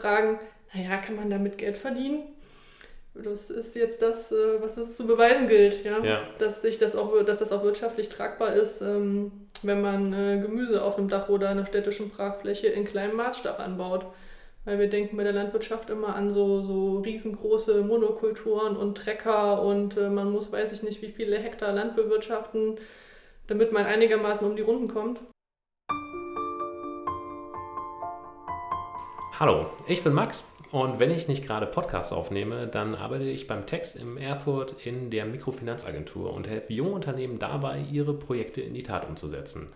fragen, naja, kann man damit Geld verdienen? Das ist jetzt das, äh, was es zu beweisen gilt, ja? Ja. Dass, sich das auch, dass das auch wirtschaftlich tragbar ist, ähm, wenn man äh, Gemüse auf einem Dach oder einer städtischen Brachfläche in kleinem Maßstab anbaut. Weil wir denken bei der Landwirtschaft immer an so, so riesengroße Monokulturen und Trecker und äh, man muss, weiß ich nicht, wie viele Hektar Land bewirtschaften, damit man einigermaßen um die Runden kommt. Hallo, ich bin Max und wenn ich nicht gerade Podcasts aufnehme, dann arbeite ich beim Text im Erfurt in der Mikrofinanzagentur und helfe jungen Unternehmen dabei, ihre Projekte in die Tat umzusetzen.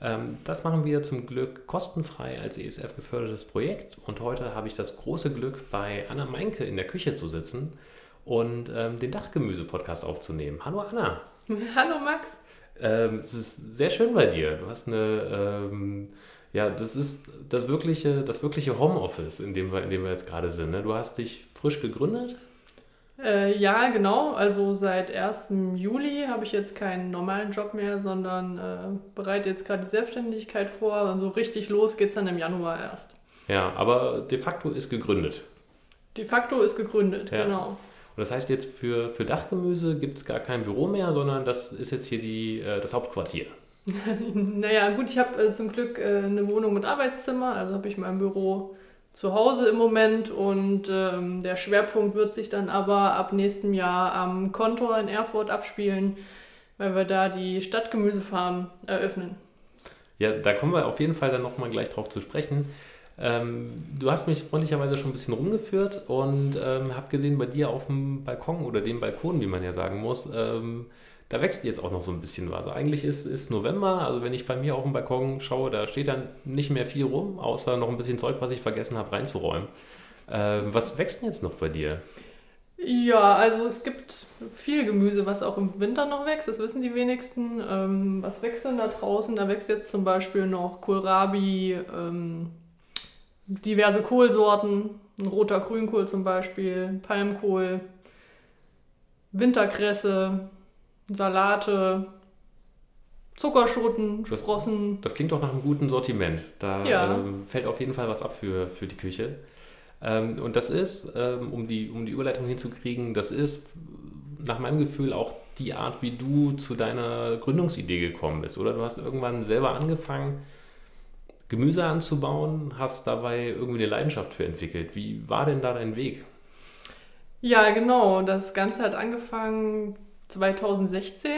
Ähm, das machen wir zum Glück kostenfrei als ESF gefördertes Projekt und heute habe ich das große Glück, bei Anna Meinke in der Küche zu sitzen und ähm, den Dachgemüse-Podcast aufzunehmen. Hallo Anna. Hallo Max. Ähm, es ist sehr schön bei dir. Du hast eine, ja, das ist das wirkliche, das wirkliche Homeoffice, in dem wir, in dem wir jetzt gerade sind. Ne? Du hast dich frisch gegründet. Äh, ja, genau. Also seit 1. Juli habe ich jetzt keinen normalen Job mehr, sondern äh, bereite jetzt gerade die Selbstständigkeit vor. Also richtig los geht es dann im Januar erst. Ja, aber de facto ist gegründet. De facto ist gegründet, Ja. genau. Und das heißt jetzt für, für Dachgemüse gibt es gar kein Büro mehr, sondern das ist jetzt hier die, äh, das Hauptquartier. Naja, gut, ich habe äh, zum Glück äh, eine Wohnung mit Arbeitszimmer, also habe ich mein Büro zu Hause im Moment und ähm, der Schwerpunkt wird sich dann aber ab nächstem Jahr am Kontor in Erfurt abspielen, weil wir da die Stadtgemüsefarm eröffnen. Ja, da kommen wir auf jeden Fall dann nochmal gleich drauf zu sprechen. Ähm, du hast mich freundlicherweise schon ein bisschen rumgeführt und ähm, habe gesehen, bei dir auf dem Balkon oder dem Balkon, wie man ja sagen muss, ähm, da wächst jetzt auch noch so ein bisschen was. Also eigentlich ist, ist November, also wenn ich bei mir auf dem Balkon schaue, da steht dann nicht mehr viel rum, außer noch ein bisschen Zeug, was ich vergessen habe reinzuräumen. Ähm, was wächst denn jetzt noch bei dir? Ja, also es gibt viel Gemüse, was auch im Winter noch wächst, das wissen die wenigsten. Ähm, was wächst denn da draußen? Da wächst jetzt zum Beispiel noch Kohlrabi, ähm, diverse Kohlsorten, roter Grünkohl zum Beispiel, Palmkohl, Winterkresse, Salate, Zuckerschoten, Das- Sprossen. Das klingt doch nach einem guten Sortiment. Da Ja. ähm, fällt auf jeden Fall was ab für, für die Küche. Ähm, und das ist, ähm, um, die, um die Überleitung hinzukriegen, das ist nach meinem Gefühl auch die Art, wie du zu deiner Gründungsidee gekommen bist. Oder du hast irgendwann selber angefangen, Gemüse anzubauen, hast dabei irgendwie eine Leidenschaft für entwickelt. Wie war denn da dein Weg? Ja, genau. Das Ganze hat angefangen 2016.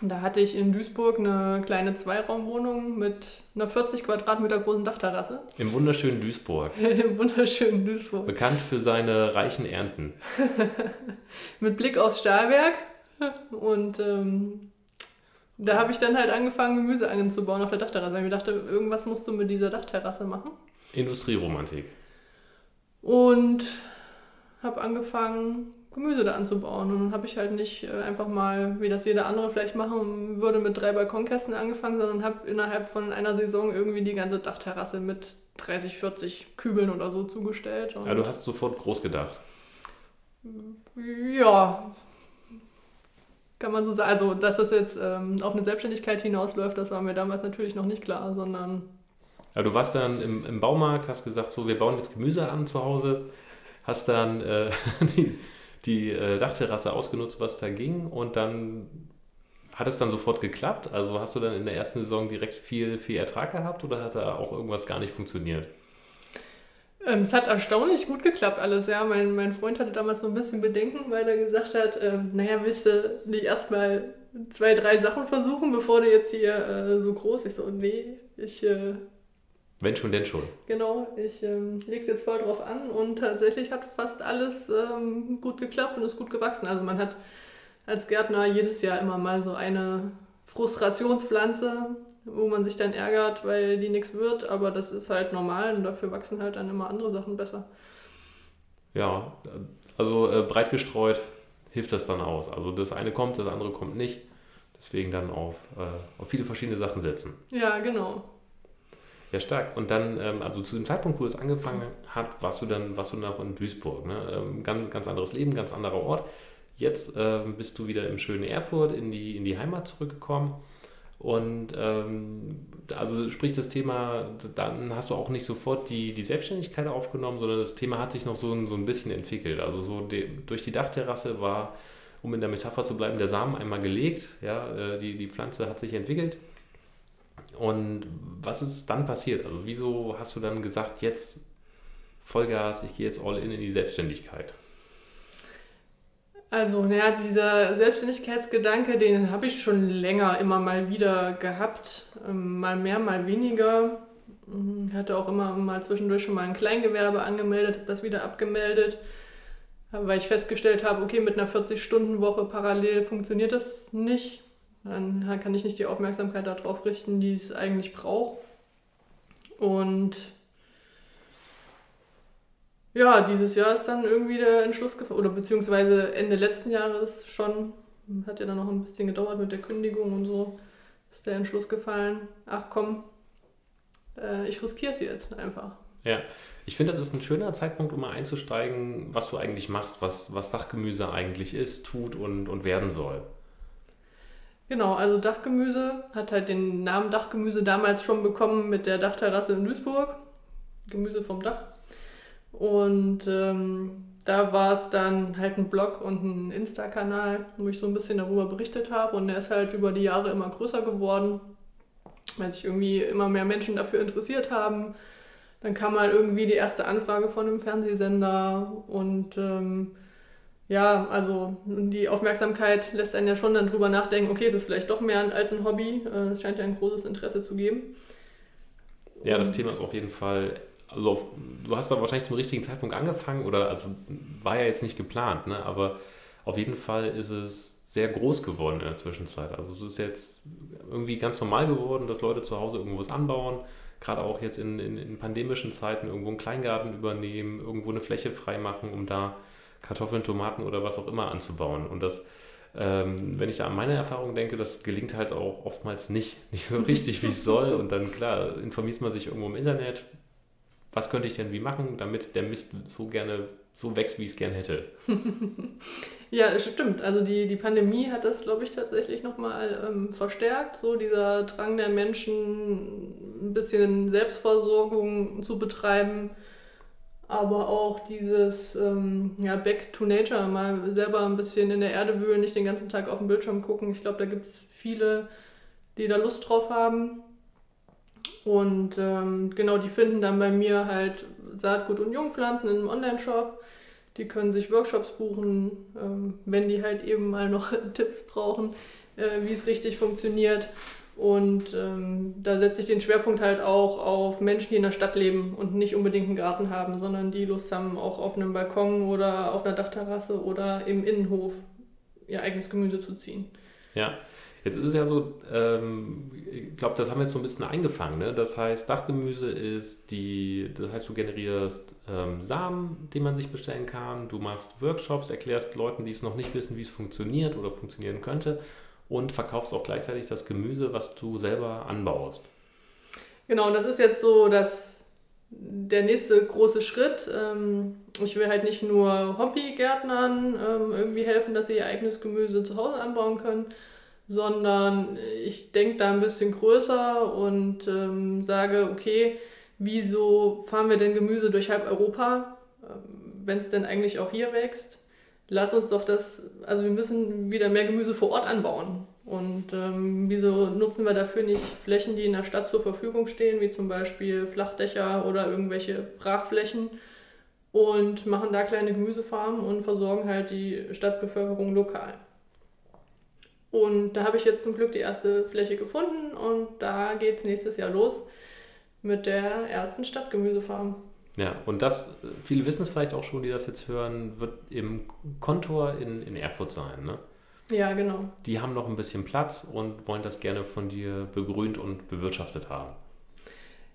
Da hatte ich in Duisburg eine kleine Zweiraumwohnung mit einer 40 Quadratmeter großen Dachterrasse. Im wunderschönen Duisburg, Im wunderschönen Duisburg. bekannt für seine reichen Ernten. Mit Blick aufs Stahlwerk. Und ähm, da habe ich dann halt angefangen, Gemüse anzubauen auf der Dachterrasse, weil ich mir dachte, irgendwas musst du mit dieser Dachterrasse machen. Industrieromantik. Und habe angefangen, Gemüse da anzubauen. Und dann habe ich halt nicht äh, einfach mal, wie das jeder andere vielleicht machen würde, mit drei Balkonkästen angefangen, sondern habe innerhalb von einer Saison irgendwie die ganze Dachterrasse mit 30, 40 Kübeln oder so zugestellt. Und Ja, du hast sofort groß gedacht. ja, kann man so sagen. Also, dass das jetzt ähm, auf eine Selbstständigkeit hinausläuft, das war mir damals natürlich noch nicht klar, sondern Ja, du warst dann im, im Baumarkt, hast gesagt, so, wir bauen jetzt Gemüse an zu Hause, hast dann äh, die, die äh, Dachterrasse ausgenutzt, was da ging und dann hat es dann sofort geklappt? Also hast du dann in der ersten Saison direkt viel, viel Ertrag gehabt oder hat da auch irgendwas gar nicht funktioniert? Ähm, es hat erstaunlich gut geklappt alles, ja. Mein, mein Freund hatte damals so ein bisschen Bedenken, weil er gesagt hat, ähm, naja, willst du nicht erstmal zwei, drei Sachen versuchen, bevor du jetzt hier äh, so groß Ich so, nee, ich, äh, Wenn schon, denn schon. genau, ich ähm, leg's jetzt voll drauf an und tatsächlich hat fast alles ähm, gut geklappt und ist gut gewachsen. Also man hat als Gärtner jedes Jahr immer mal so eine Frustrationspflanze, wo man sich dann ärgert, weil die nichts wird, aber das ist halt normal und dafür wachsen halt dann immer andere Sachen besser. Ja, also äh, breit gestreut hilft das dann aus. Also das eine kommt, das andere kommt nicht. Deswegen dann auf, äh, auf viele verschiedene Sachen setzen. Ja, genau. Ja, stark. Und dann, ähm, also zu dem Zeitpunkt, wo es angefangen hat, warst du dann, warst du noch in Duisburg. Ne? Ähm, ganz, ganz anderes Leben, ganz anderer Ort. Jetzt ähm, bist du wieder im schönen Erfurt in die, in die Heimat zurückgekommen. Und ähm, also sprich das Thema, dann hast du auch nicht sofort die, die Selbstständigkeit aufgenommen, sondern das Thema hat sich noch so, so ein bisschen entwickelt. Also so die, durch die Dachterrasse war, um in der Metapher zu bleiben, der Samen einmal gelegt, ja, äh, die, die Pflanze hat sich entwickelt. Und was ist dann passiert? Also wieso hast du dann gesagt, jetzt Vollgas, ich gehe jetzt all in in die Selbstständigkeit? Also, naja, dieser Selbstständigkeitsgedanke, den habe ich schon länger immer mal wieder gehabt. Ähm, mal mehr, mal weniger. Ich mhm, hatte auch immer mal zwischendurch schon mal ein Kleingewerbe angemeldet, habe das wieder abgemeldet, weil ich festgestellt habe, okay, mit einer 40-Stunden-Woche parallel funktioniert das nicht. Dann kann ich nicht die Aufmerksamkeit darauf richten, die es eigentlich braucht. Und ja, dieses Jahr ist dann irgendwie der Entschluss gefallen, oder beziehungsweise Ende letzten Jahres schon, hat ja dann noch ein bisschen gedauert mit der Kündigung und so, ist der Entschluss gefallen, ach komm, äh, ich riskiere es jetzt einfach. Ja, ich finde, das ist ein schöner Zeitpunkt, um mal einzusteigen, was du eigentlich machst, was, was Dachgemüse eigentlich ist, tut und, und werden soll. Genau, also Dachgemüse hat halt den Namen Dachgemüse damals schon bekommen mit der Dachterrasse in Duisburg. Gemüse vom Dach. Und ähm, da war es dann halt ein Blog und ein Insta-Kanal, wo ich so ein bisschen darüber berichtet habe. Und der ist halt über die Jahre immer größer geworden, weil sich irgendwie immer mehr Menschen dafür interessiert haben. Dann kam mal irgendwie die erste Anfrage von einem Fernsehsender und ähm, ja, also die Aufmerksamkeit lässt einen ja schon dann drüber nachdenken, okay, es ist vielleicht doch mehr als ein Hobby. Äh, es scheint ja ein großes Interesse zu geben. Ja, das Thema ist auf jeden Fall also du hast da wahrscheinlich zum richtigen Zeitpunkt angefangen oder also war ja jetzt nicht geplant, ne? aber auf jeden Fall ist es sehr groß geworden in der Zwischenzeit. Also es ist jetzt irgendwie ganz normal geworden, dass Leute zu Hause irgendwo was anbauen, gerade auch jetzt in, in, in pandemischen Zeiten irgendwo einen Kleingarten übernehmen, irgendwo eine Fläche freimachen, um da Kartoffeln, Tomaten oder was auch immer anzubauen. Und das, ähm, wenn ich an meine Erfahrung denke, das gelingt halt auch oftmals nicht, nicht so richtig, wie es soll. Und dann, klar, informiert man sich irgendwo im Internet, was könnte ich denn wie machen, damit der Mist so gerne so wächst, wie ich es gern hätte. ja, das stimmt. Also die, die Pandemie hat das, glaube ich, tatsächlich nochmal ähm, verstärkt. So dieser Drang der Menschen, ein bisschen Selbstversorgung zu betreiben, aber auch dieses ähm, ja, Back to Nature, mal selber ein bisschen in der Erde wühlen, nicht den ganzen Tag auf den Bildschirm gucken. Ich glaube, da gibt es viele, die da Lust drauf haben. Und ähm, genau, die finden dann bei mir halt Saatgut und Jungpflanzen in einem Online-Shop. Die können sich Workshops buchen, ähm, wenn die halt eben mal noch Tipps brauchen, äh, wie es richtig funktioniert. Und ähm, da setze ich den Schwerpunkt halt auch auf Menschen, die in der Stadt leben und nicht unbedingt einen Garten haben, sondern die Lust haben, auch auf einem Balkon oder auf einer Dachterrasse oder im Innenhof ihr eigenes Gemüse zu ziehen. Ja, Jetzt ist es ja so, ähm, ich glaube, das haben wir jetzt so ein bisschen eingefangen. Ne? Das heißt, Dachgemüse ist die, das heißt, du generierst ähm, Samen, die man sich bestellen kann. Du machst Workshops, erklärst Leuten, die es noch nicht wissen, wie es funktioniert oder funktionieren könnte und verkaufst auch gleichzeitig das Gemüse, was du selber anbaust. Genau, das ist jetzt so dass der nächste große Schritt. Ähm, ich will halt nicht nur Hobbygärtnern ähm, irgendwie helfen, dass sie ihr eigenes Gemüse zu Hause anbauen können, sondern ich denke da ein bisschen größer und ähm, sage, okay, wieso fahren wir denn Gemüse durch halb Europa, ähm, wenn es denn eigentlich auch hier wächst? Lass uns doch das, also wir müssen wieder mehr Gemüse vor Ort anbauen. Und ähm, wieso nutzen wir dafür nicht Flächen, die in der Stadt zur Verfügung stehen, wie zum Beispiel Flachdächer oder irgendwelche Brachflächen und machen da kleine Gemüsefarmen und versorgen halt die Stadtbevölkerung lokal. Und da habe ich jetzt zum Glück die erste Fläche gefunden und da geht es nächstes Jahr los mit der ersten Stadtgemüsefarm. Ja, und das, viele wissen es vielleicht auch schon, die das jetzt hören, wird im Kontor in, in Erfurt sein, ne? Ja, genau. Die haben noch ein bisschen Platz und wollen das gerne von dir begrünt und bewirtschaftet haben.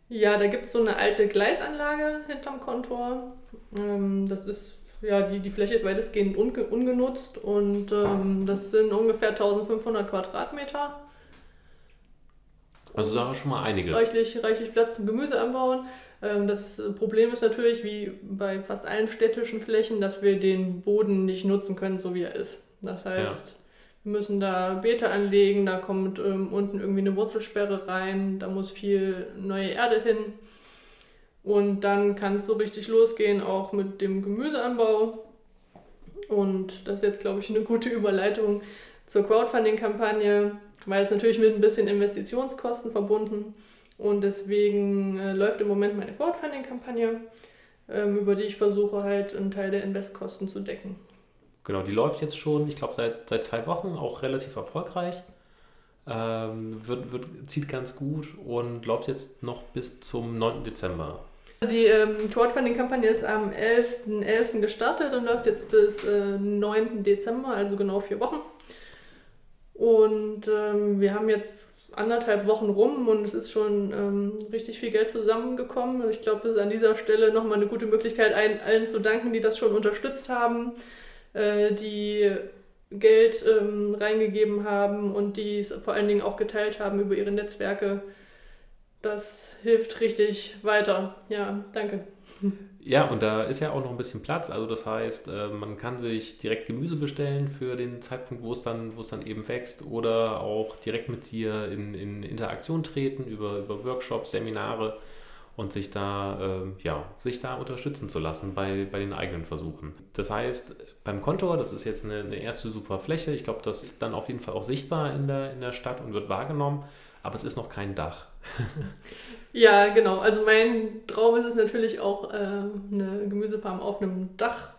Ja, da gibt es so eine alte Gleisanlage hinterm Kontor. Ähm, das ist ja, die, die Fläche ist weitestgehend unge ungenutzt und ähm, das sind ungefähr 1500 Quadratmeter. Also da schon mal einiges. Reichlich, reichlich Platz zum Gemüse anbauen. Ähm, das Problem ist natürlich, wie bei fast allen städtischen Flächen, dass wir den Boden nicht nutzen können, so wie er ist. Das heißt, ja. wir müssen da Beete anlegen, da kommt ähm, unten irgendwie eine Wurzelsperre rein, da muss viel neue Erde hin. Und dann kann es so richtig losgehen, auch mit dem Gemüseanbau. Und das ist jetzt, glaube ich, eine gute Überleitung zur Crowdfunding-Kampagne, weil es natürlich mit ein bisschen Investitionskosten verbunden und deswegen äh, läuft im Moment meine Crowdfunding-Kampagne, ähm, über die ich versuche halt einen Teil der Investkosten zu decken. Genau, die läuft jetzt schon, ich glaube, seit, seit zwei Wochen auch relativ erfolgreich. Ähm, wird, wird, zieht ganz gut und läuft jetzt noch bis zum 9. Dezember. Die ähm, Crowdfunding-Kampagne ist am 11.11. .11. gestartet und läuft jetzt bis äh, 9. Dezember, also genau vier Wochen. Und ähm, wir haben jetzt anderthalb Wochen rum und es ist schon ähm, richtig viel Geld zusammengekommen. Ich glaube, das ist an dieser Stelle nochmal eine gute Möglichkeit, allen, allen zu danken, die das schon unterstützt haben, äh, die Geld ähm, reingegeben haben und die es vor allen Dingen auch geteilt haben über ihre Netzwerke. Das hilft richtig weiter. Ja, danke. Ja, und da ist ja auch noch ein bisschen Platz. Also das heißt, äh, man kann sich direkt Gemüse bestellen für den Zeitpunkt, wo es dann, wo es dann eben wächst, oder auch direkt mit dir in, in Interaktion treten über, über Workshops, Seminare und sich da, äh, ja, sich da unterstützen zu lassen bei, bei den eigenen Versuchen. Das heißt, beim Kontor, das ist jetzt eine, eine erste super Fläche. Ich glaube, das ist dann auf jeden Fall auch sichtbar in der, in der Stadt und wird wahrgenommen, aber es ist noch kein Dach. ja, genau. Also mein Traum ist es natürlich auch, äh, eine Gemüsefarm auf einem Dach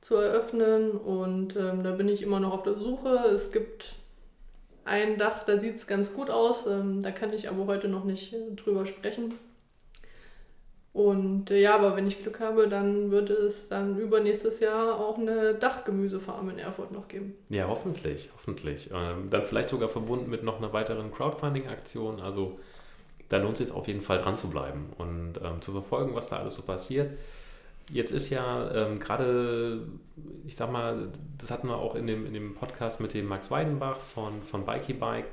zu eröffnen. Und ähm, da bin ich immer noch auf der Suche. Es gibt ein Dach, da sieht es ganz gut aus. Ähm, da kann ich aber heute noch nicht äh, drüber sprechen. Und äh, ja, aber wenn ich Glück habe, dann wird es dann übernächstes Jahr auch eine Dachgemüsefarm in Erfurt noch geben. Ja, hoffentlich, hoffentlich. Ähm, dann vielleicht sogar verbunden mit noch einer weiteren Crowdfunding-Aktion. Also da lohnt es sich auf jeden Fall dran zu bleiben und ähm, zu verfolgen, was da alles so passiert. Jetzt ist ja ähm, gerade, ich sag mal, das hatten wir auch in dem, in dem Podcast mit dem Max Weidenbach von, von Bikey Bike,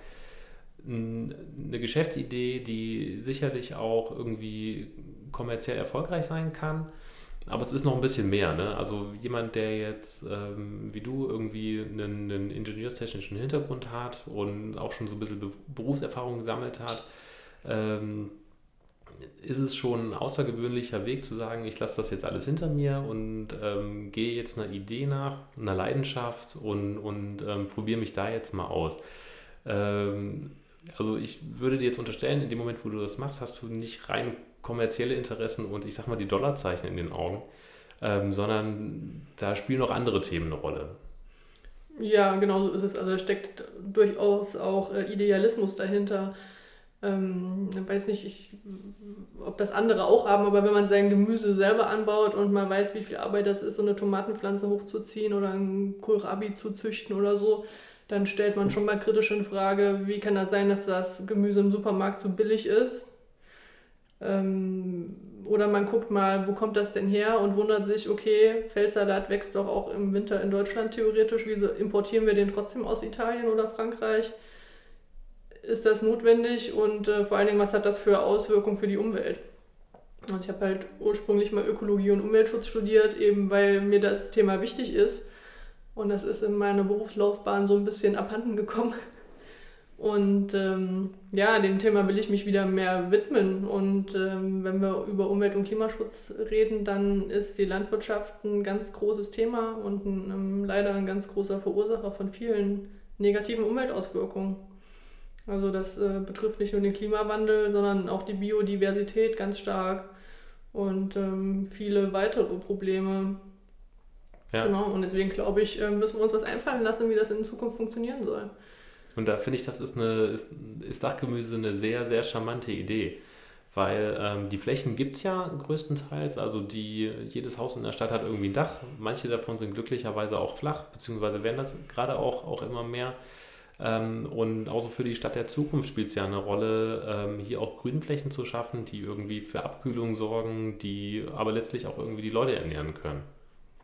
eine Geschäftsidee, die sicherlich auch irgendwie kommerziell erfolgreich sein kann. Aber es ist noch ein bisschen mehr. Ne? Also jemand, der jetzt ähm, wie du irgendwie einen, einen ingenieurstechnischen Hintergrund hat und auch schon so ein bisschen Berufserfahrung gesammelt hat, ähm, ist es schon ein außergewöhnlicher Weg zu sagen, ich lasse das jetzt alles hinter mir und ähm, gehe jetzt einer Idee nach, einer Leidenschaft und, und ähm, probiere mich da jetzt mal aus. Ähm, also ich würde dir jetzt unterstellen, in dem Moment, wo du das machst, hast du nicht rein kommerzielle Interessen und ich sag mal die Dollarzeichen in den Augen, ähm, sondern da spielen noch andere Themen eine Rolle. Ja, genau so ist es. Also da steckt durchaus auch äh, Idealismus dahinter. Ähm, ich weiß nicht, ich, ob das andere auch haben, aber wenn man sein Gemüse selber anbaut und man weiß, wie viel Arbeit das ist, so eine Tomatenpflanze hochzuziehen oder ein Kohlrabi zu züchten oder so, dann stellt man schon mal kritisch in Frage, wie kann das sein, dass das Gemüse im Supermarkt so billig ist? Ähm, oder man guckt mal, wo kommt das denn her und wundert sich, okay, Feldsalat wächst doch auch im Winter in Deutschland theoretisch. Wieso importieren wir den trotzdem aus Italien oder Frankreich? Ist das notwendig und äh, vor allen Dingen, was hat das für Auswirkungen für die Umwelt? Und ich habe halt ursprünglich mal Ökologie und Umweltschutz studiert, eben weil mir das Thema wichtig ist. Und das ist in meiner Berufslaufbahn so ein bisschen abhanden gekommen. Und ähm, ja, dem Thema will ich mich wieder mehr widmen. Und ähm, wenn wir über Umwelt- und Klimaschutz reden, dann ist die Landwirtschaft ein ganz großes Thema und ein, ähm, leider ein ganz großer Verursacher von vielen negativen Umweltauswirkungen. Also das äh, betrifft nicht nur den Klimawandel, sondern auch die Biodiversität ganz stark und ähm, viele weitere Probleme. Ja. Genau, und deswegen glaube ich, äh, müssen wir uns was einfallen lassen, wie das in Zukunft funktionieren soll. Und da finde ich, das ist, eine, ist, ist Dachgemüse eine sehr, sehr charmante Idee. Weil ähm, die Flächen gibt es ja größtenteils. Also die, jedes Haus in der Stadt hat irgendwie ein Dach. Manche davon sind glücklicherweise auch flach, beziehungsweise werden das gerade auch, auch immer mehr. Ähm, und auch so für die Stadt der Zukunft spielt es ja eine Rolle, ähm, hier auch Grünflächen zu schaffen, die irgendwie für Abkühlung sorgen, die aber letztlich auch irgendwie die Leute ernähren können.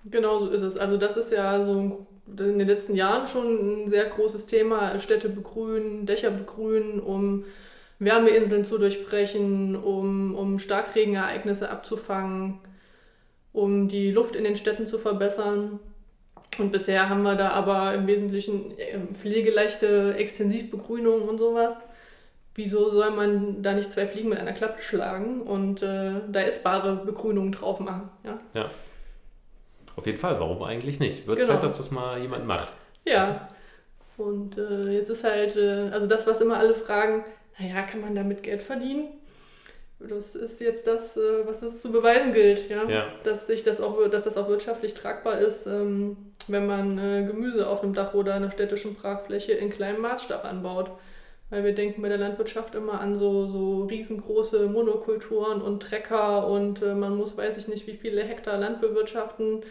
Genau so ist es. Also das ist ja so in den letzten Jahren schon ein sehr großes Thema. Städte begrünen, Dächer begrünen, um Wärmeinseln zu durchbrechen, um, um Starkregenereignisse abzufangen, um die Luft in den Städten zu verbessern. Und bisher haben wir da aber im Wesentlichen ähm, pflegeleichte Extensivbegrünung und sowas. Wieso soll man da nicht zwei Fliegen mit einer Klappe schlagen und äh, da essbare Begrünung drauf machen? Ja? ja. Auf jeden Fall, warum eigentlich nicht? Wird Genau. Zeit, dass das mal jemand macht. Ja. Und äh, jetzt ist halt, äh, also das, was immer alle fragen, naja, kann man damit Geld verdienen? Das ist jetzt das, äh, was es zu beweisen gilt, ja. Ja. Dass sich das auch, dass das auch wirtschaftlich tragbar ist, ähm, wenn man äh, Gemüse auf einem Dach oder einer städtischen Brachfläche in kleinem Maßstab anbaut. Weil wir denken bei der Landwirtschaft immer an so, so riesengroße Monokulturen und Trecker und äh, man muss, weiß ich nicht, wie viele Hektar Land bewirtschaften,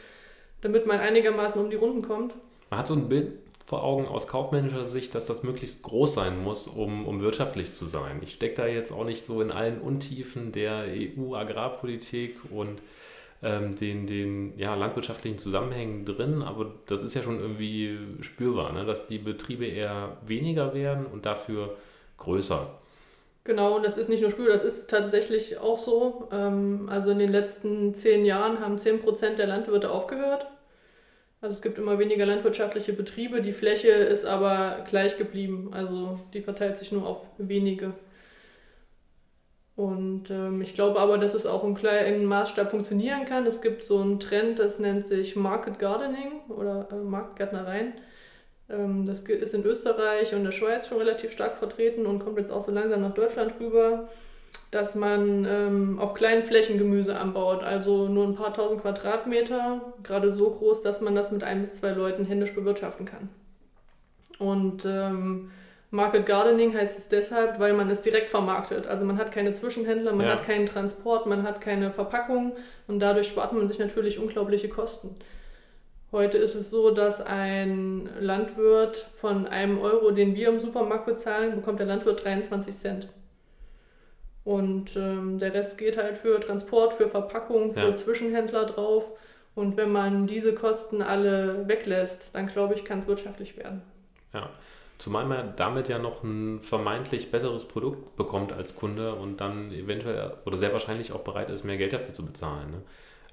damit man einigermaßen um die Runden kommt. Man hat so ein Bild vor Augen aus kaufmännischer Sicht, dass das möglichst groß sein muss, um, um wirtschaftlich zu sein. Ich stecke da jetzt auch nicht so in allen Untiefen der EU-Agrarpolitik und ähm, den, den ja, landwirtschaftlichen Zusammenhängen drin, aber das ist ja schon irgendwie spürbar, ne? dass die Betriebe eher weniger werden und dafür größer. Genau, und das ist nicht nur Spür, das ist tatsächlich auch so. Ähm, also in den letzten zehn Jahren haben 10% der Landwirte aufgehört. Also es gibt immer weniger landwirtschaftliche Betriebe, die Fläche ist aber gleich geblieben. Also die verteilt sich nur auf wenige. Und ähm, ich glaube aber, dass es auch im kleinen Maßstab funktionieren kann. Es gibt so einen Trend, das nennt sich Market Gardening oder äh, Marktgärtnereien. Ähm, das ist in Österreich und der Schweiz schon relativ stark vertreten und kommt jetzt auch so langsam nach Deutschland rüber, dass man ähm, auf kleinen Flächen Gemüse anbaut, also nur ein paar tausend Quadratmeter, gerade so groß, dass man das mit ein bis zwei Leuten händisch bewirtschaften kann. Und ähm, Market Gardening heißt es deshalb, weil man es direkt vermarktet. Also man hat keine Zwischenhändler, man Ja. hat keinen Transport, man hat keine Verpackung und dadurch spart man sich natürlich unglaubliche Kosten. Heute ist es so, dass ein Landwirt von einem Euro, den wir im Supermarkt bezahlen, bekommt der Landwirt 23 Cent. Und ähm, der Rest geht halt für Transport, für Verpackung, für Ja. Zwischenhändler drauf. Und wenn man diese Kosten alle weglässt, dann glaube ich, kann es wirtschaftlich werden. Ja. Zumal man damit ja noch ein vermeintlich besseres Produkt bekommt als Kunde und dann eventuell oder sehr wahrscheinlich auch bereit ist, mehr Geld dafür zu bezahlen. Ne?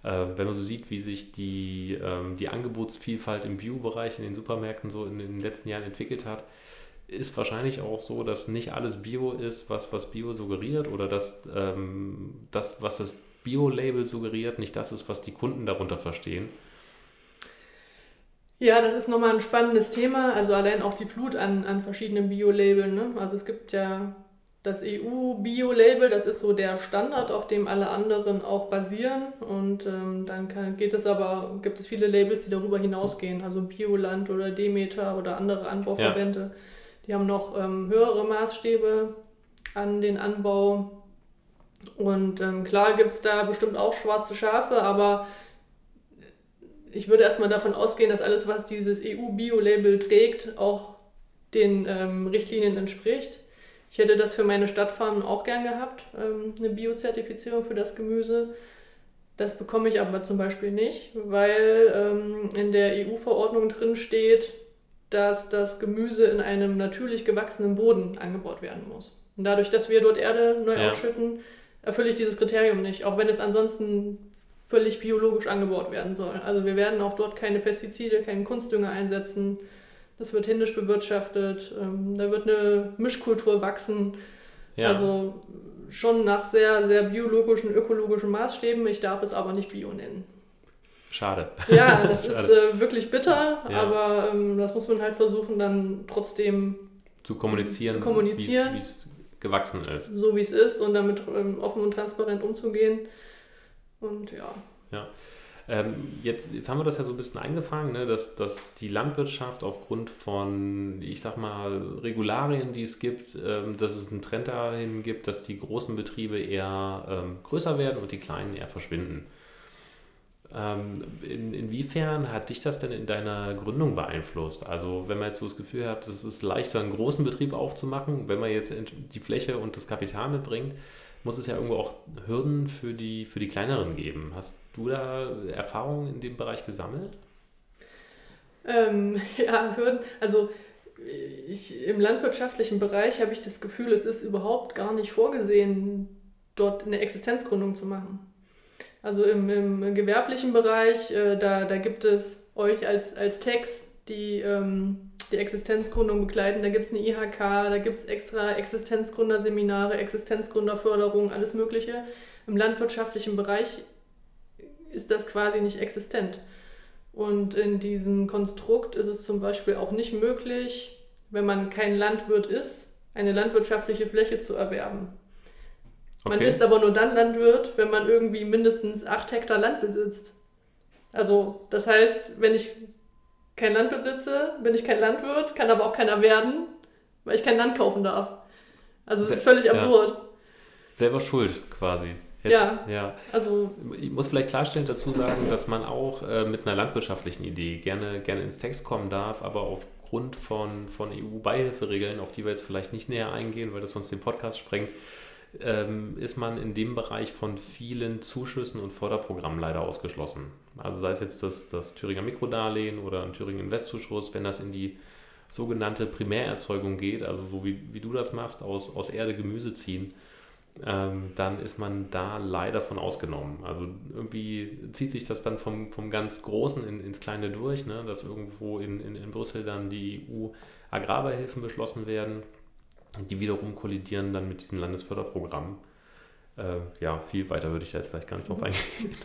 Äh, wenn man so sieht, wie sich die, ähm, die Angebotsvielfalt im Bio-Bereich in den Supermärkten so in den letzten Jahren entwickelt hat, ist wahrscheinlich auch so, dass nicht alles Bio ist, was, was Bio suggeriert oder dass ähm, das, was das Bio-Label suggeriert, nicht das ist, was die Kunden darunter verstehen. Ja, das ist nochmal ein spannendes Thema. Also allein auch die Flut an, an verschiedenen Bio-Labeln. Ne? Also es gibt ja das EU-Bio-Label, das ist so der Standard, auf dem alle anderen auch basieren. Und ähm, dann kann, geht es aber, gibt es viele Labels, die darüber hinausgehen. Also Bioland oder Demeter oder andere Anbauverbände. Die haben noch ähm, höhere Maßstäbe an den Anbau. Und ähm, klar gibt es da bestimmt auch schwarze Schafe, aber ich würde erstmal davon ausgehen, dass alles, was dieses EU-Bio-Label trägt, auch den ähm, Richtlinien entspricht. Ich hätte das für meine Stadtfarmen auch gern gehabt, ähm, eine Bio-Zertifizierung für das Gemüse. Das bekomme ich aber zum Beispiel nicht, weil ähm, in der EU-Verordnung drin steht, dass das Gemüse in einem natürlich gewachsenen Boden angebaut werden muss. Und dadurch, dass wir dort Erde neu Ja. aufschütten, erfülle ich dieses Kriterium nicht, auch wenn es ansonsten völlig biologisch angebaut werden soll. Also wir werden auch dort keine Pestizide, keinen Kunstdünger einsetzen. Das wird händisch bewirtschaftet. Ähm, da wird eine Mischkultur wachsen. Ja. Also schon nach sehr, sehr biologischen, ökologischen Maßstäben. Ich darf es aber nicht Bio nennen. Schade. Ja, das Schade. ist äh, wirklich bitter, Ja. aber ähm, das muss man halt versuchen, dann trotzdem Zu kommunizieren, Zu kommunizieren. wie es gewachsen ist. so, wie es ist und damit ähm, offen und transparent umzugehen. Und ja. Ähm, jetzt, jetzt haben wir das ja so ein bisschen eingefangen, ne, dass, dass die Landwirtschaft aufgrund von, ich sag mal, Regularien, die es gibt, ähm, dass es einen Trend dahin gibt, dass die großen Betriebe eher ähm, größer werden und die kleinen eher verschwinden. Ähm, in, inwiefern hat dich das denn in deiner Gründung beeinflusst? Also wenn man jetzt so das Gefühl hat, es ist leichter, einen großen Betrieb aufzumachen, wenn man jetzt die Fläche und das Kapital mitbringt, muss es ja irgendwo auch Hürden für die, für die kleineren geben. Hast du da Erfahrungen in dem Bereich gesammelt? Ähm, ja, Hürden. Also ich, im landwirtschaftlichen Bereich habe ich das Gefühl, es ist überhaupt gar nicht vorgesehen, dort eine Existenzgründung zu machen. Also im, im gewerblichen Bereich, äh, da, da gibt es euch als, als Text die, ähm, die Existenzgründung begleiten. Da gibt es eine IHK, da gibt es extra Existenzgründerseminare, Existenzgründerförderung, alles Mögliche. Im landwirtschaftlichen Bereich ist das quasi nicht existent. Und in diesem Konstrukt ist es zum Beispiel auch nicht möglich, wenn man kein Landwirt ist, eine landwirtschaftliche Fläche zu erwerben. Okay. Man ist aber nur dann Landwirt, wenn man irgendwie mindestens 8 Hektar Land besitzt. Also, das heißt, wenn ich kein Land besitze, bin ich kein Landwirt, kann aber auch keiner werden, weil ich kein Land kaufen darf. Also, es ist völlig absurd. Ja. Selber schuld quasi. Ja, ja. Also, ich muss vielleicht klarstellen dazu sagen, dass man auch äh, mit einer landwirtschaftlichen Idee gerne, gerne ins Text kommen darf, aber aufgrund von, von EU-Beihilferegeln, auf die wir jetzt vielleicht nicht näher eingehen, weil das sonst den Podcast sprengt, ähm, ist man in dem Bereich von vielen Zuschüssen und Förderprogrammen leider ausgeschlossen. Also sei es jetzt das, das Thüringer Mikrodarlehen oder ein Thüringer Investzuschuss, wenn das in die sogenannte Primärerzeugung geht, also so wie, wie du das machst, aus, aus Erde Gemüse ziehen, ähm, dann ist man da leider von ausgenommen. Also irgendwie zieht sich das dann vom, vom ganz Großen in, ins Kleine durch, ne? dass irgendwo in, in, in Brüssel dann die EU-Agrarbeihilfen beschlossen werden die wiederum kollidieren dann mit diesen Landesförderprogrammen. Äh, ja, viel weiter würde ich da jetzt vielleicht gar nicht drauf mhm. eingehen.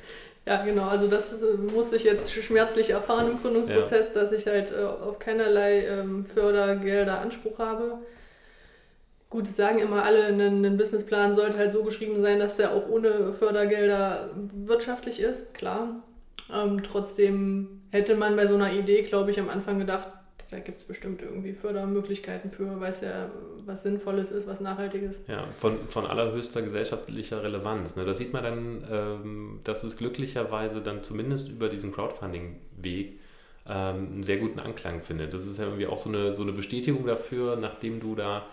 Ja, genau. Also das äh, muss ich jetzt schmerzlich erfahren im Gründungsprozess, ja. dass ich halt äh, auf keinerlei ähm, Fördergelder Anspruch habe. Gut, sagen immer alle, ein, ein Businessplan sollte halt so geschrieben sein, dass der auch ohne Fördergelder wirtschaftlich ist, klar. Ähm, trotzdem hätte man bei so einer Idee, glaube ich, am Anfang gedacht, da gibt es bestimmt irgendwie Fördermöglichkeiten für, weiß ja, was Sinnvolles ist, was Nachhaltiges. Ja, von, von allerhöchster gesellschaftlicher Relevanz. Ne? Da sieht man dann, ähm, dass es glücklicherweise dann zumindest über diesen Crowdfunding-Weg ähm, einen sehr guten Anklang findet. Das ist ja irgendwie auch so eine, so eine Bestätigung dafür, nachdem du da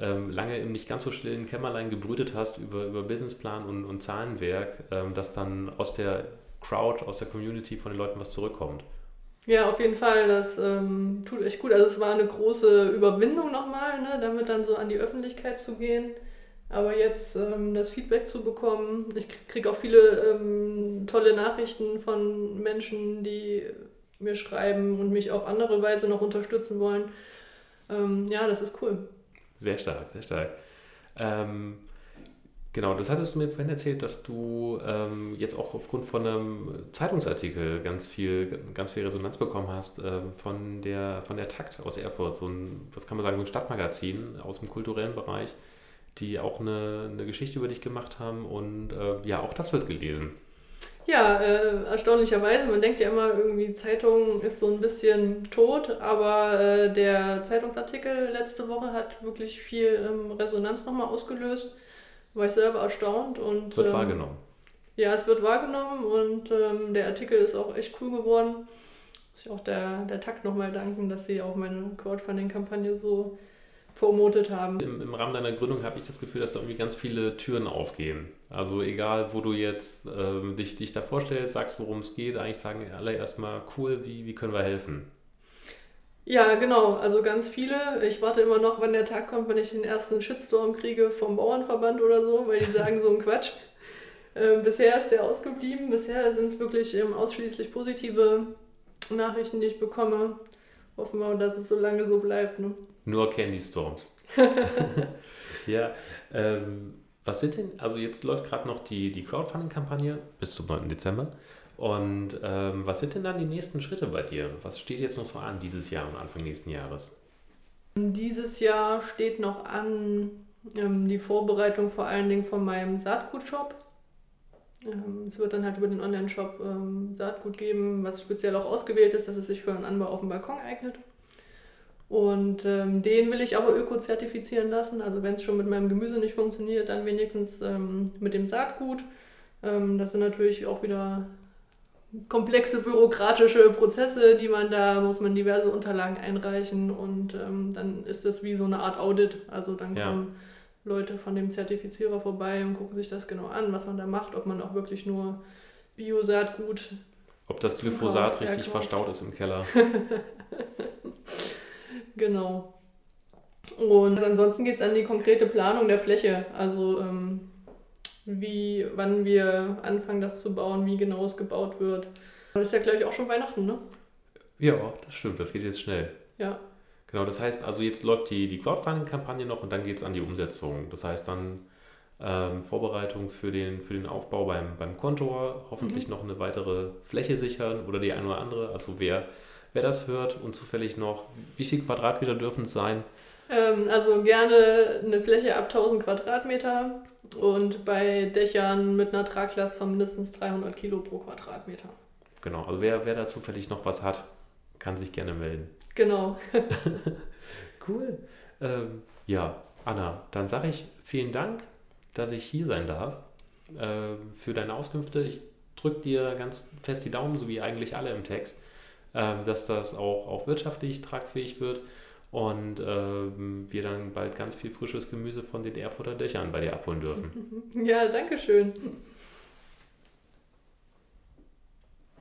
ähm, lange im nicht ganz so stillen Kämmerlein gebrütet hast über, über Businessplan und, und Zahlenwerk, ähm, dass dann aus der Crowd, aus der Community von den Leuten was zurückkommt. Ja, auf jeden Fall. Das ähm, tut echt gut. Also es war eine große Überwindung nochmal, ne, damit dann so an die Öffentlichkeit zu gehen. Aber jetzt ähm, das Feedback zu bekommen, ich kriege auch viele ähm, tolle Nachrichten von Menschen, die mir schreiben und mich auf andere Weise noch unterstützen wollen. Ähm, ja, das ist cool. Sehr stark, sehr stark. Ähm, Genau, das hattest du mir vorhin erzählt, dass du ähm, jetzt auch aufgrund von einem Zeitungsartikel ganz viel, ganz viel Resonanz bekommen hast ähm, von, der, von der Takt aus Erfurt, so ein, was kann man sagen, ein Stadtmagazin aus dem kulturellen Bereich, die auch eine, eine Geschichte über dich gemacht haben und äh, ja, auch das wird gelesen. Ja, äh, erstaunlicherweise, man denkt ja immer irgendwie, Zeitung ist so ein bisschen tot, aber äh, der Zeitungsartikel letzte Woche hat wirklich viel ähm, Resonanz nochmal ausgelöst war ich selber erstaunt und. Wird ähm, wahrgenommen. Ja, es wird wahrgenommen und ähm, der Artikel ist auch echt cool geworden. Muss ich auch der, der Takt nochmal danken, dass sie auch meine Crowdfunding-Kampagne so promotet haben. Im, Im, Rahmen deiner Gründung habe ich das Gefühl, dass da irgendwie ganz viele Türen aufgehen. Also egal, wo du jetzt ähm, dich, dich da vorstellst, sagst, worum es geht, eigentlich sagen alle erstmal, cool, wie, wie können wir helfen? Ja, genau. Also ganz viele. Ich warte immer noch, wann der Tag kommt, wenn ich den ersten Shitstorm kriege vom Bauernverband oder so, weil die sagen so ein Quatsch. Ähm, bisher ist der ausgeblieben. Bisher sind es wirklich ähm, ausschließlich positive Nachrichten, die ich bekomme. Hoffen wir, dass es so lange so bleibt. Ne? Nur Candy Storms. ja, ähm, was sind denn, also jetzt läuft gerade noch die, die Crowdfunding-Kampagne bis zum 9. Dezember. Und ähm, was sind denn dann die nächsten Schritte bei dir? Was steht jetzt noch so an dieses Jahr und Anfang nächsten Jahres? Dieses Jahr steht noch an ähm, die Vorbereitung vor allen Dingen von meinem Saatgutshop. Ähm, es wird dann halt über den Online-Shop ähm, Saatgut geben, was speziell auch ausgewählt ist, dass es sich für einen Anbau auf dem Balkon eignet. Und ähm, den will ich aber öko-zertifizieren lassen. Also wenn es schon mit meinem Gemüse nicht funktioniert, dann wenigstens ähm, mit dem Saatgut. Ähm, das sind natürlich auch wieder komplexe bürokratische Prozesse, die man da, muss man diverse Unterlagen einreichen und ähm, dann ist das wie so eine Art Audit. Also dann ja. kommen Leute von dem Zertifizierer vorbei und gucken sich das genau an, was man da macht, ob man auch wirklich nur Biosaatgut. Ob das Glyphosat richtig verstaut ist im Keller. genau. Und ansonsten geht es an die konkrete Planung der Fläche. Also ähm, wie, wann wir anfangen, das zu bauen, wie genau es gebaut wird. Das ist ja, glaube ich, auch schon Weihnachten, ne? Ja, das stimmt, das geht jetzt schnell. Ja. Genau, das heißt, also jetzt läuft die, die Crowdfunding-Kampagne noch und dann geht es an die Umsetzung. Das heißt dann ähm, Vorbereitung für den, für den Aufbau beim, beim Kontor, hoffentlich mhm. noch eine weitere Fläche sichern oder die eine oder andere. Also wer, wer das hört und zufällig noch, wie viel Quadratmeter dürfen es sein? Ähm, also gerne eine Fläche ab 1000 Quadratmeter und bei Dächern mit einer Traglast von mindestens 300 Kilo pro Quadratmeter. Genau, also wer, wer da zufällig noch was hat, kann sich gerne melden. Genau. cool. Ähm, ja, Anna, dann sage ich vielen Dank, dass ich hier sein darf äh, für deine Auskünfte. Ich drücke dir ganz fest die Daumen, so wie eigentlich alle im Text, äh, dass das auch, auch wirtschaftlich tragfähig wird und äh, wir dann bald ganz viel frisches Gemüse von den Erfurter Dächern bei dir abholen dürfen. Ja, danke schön.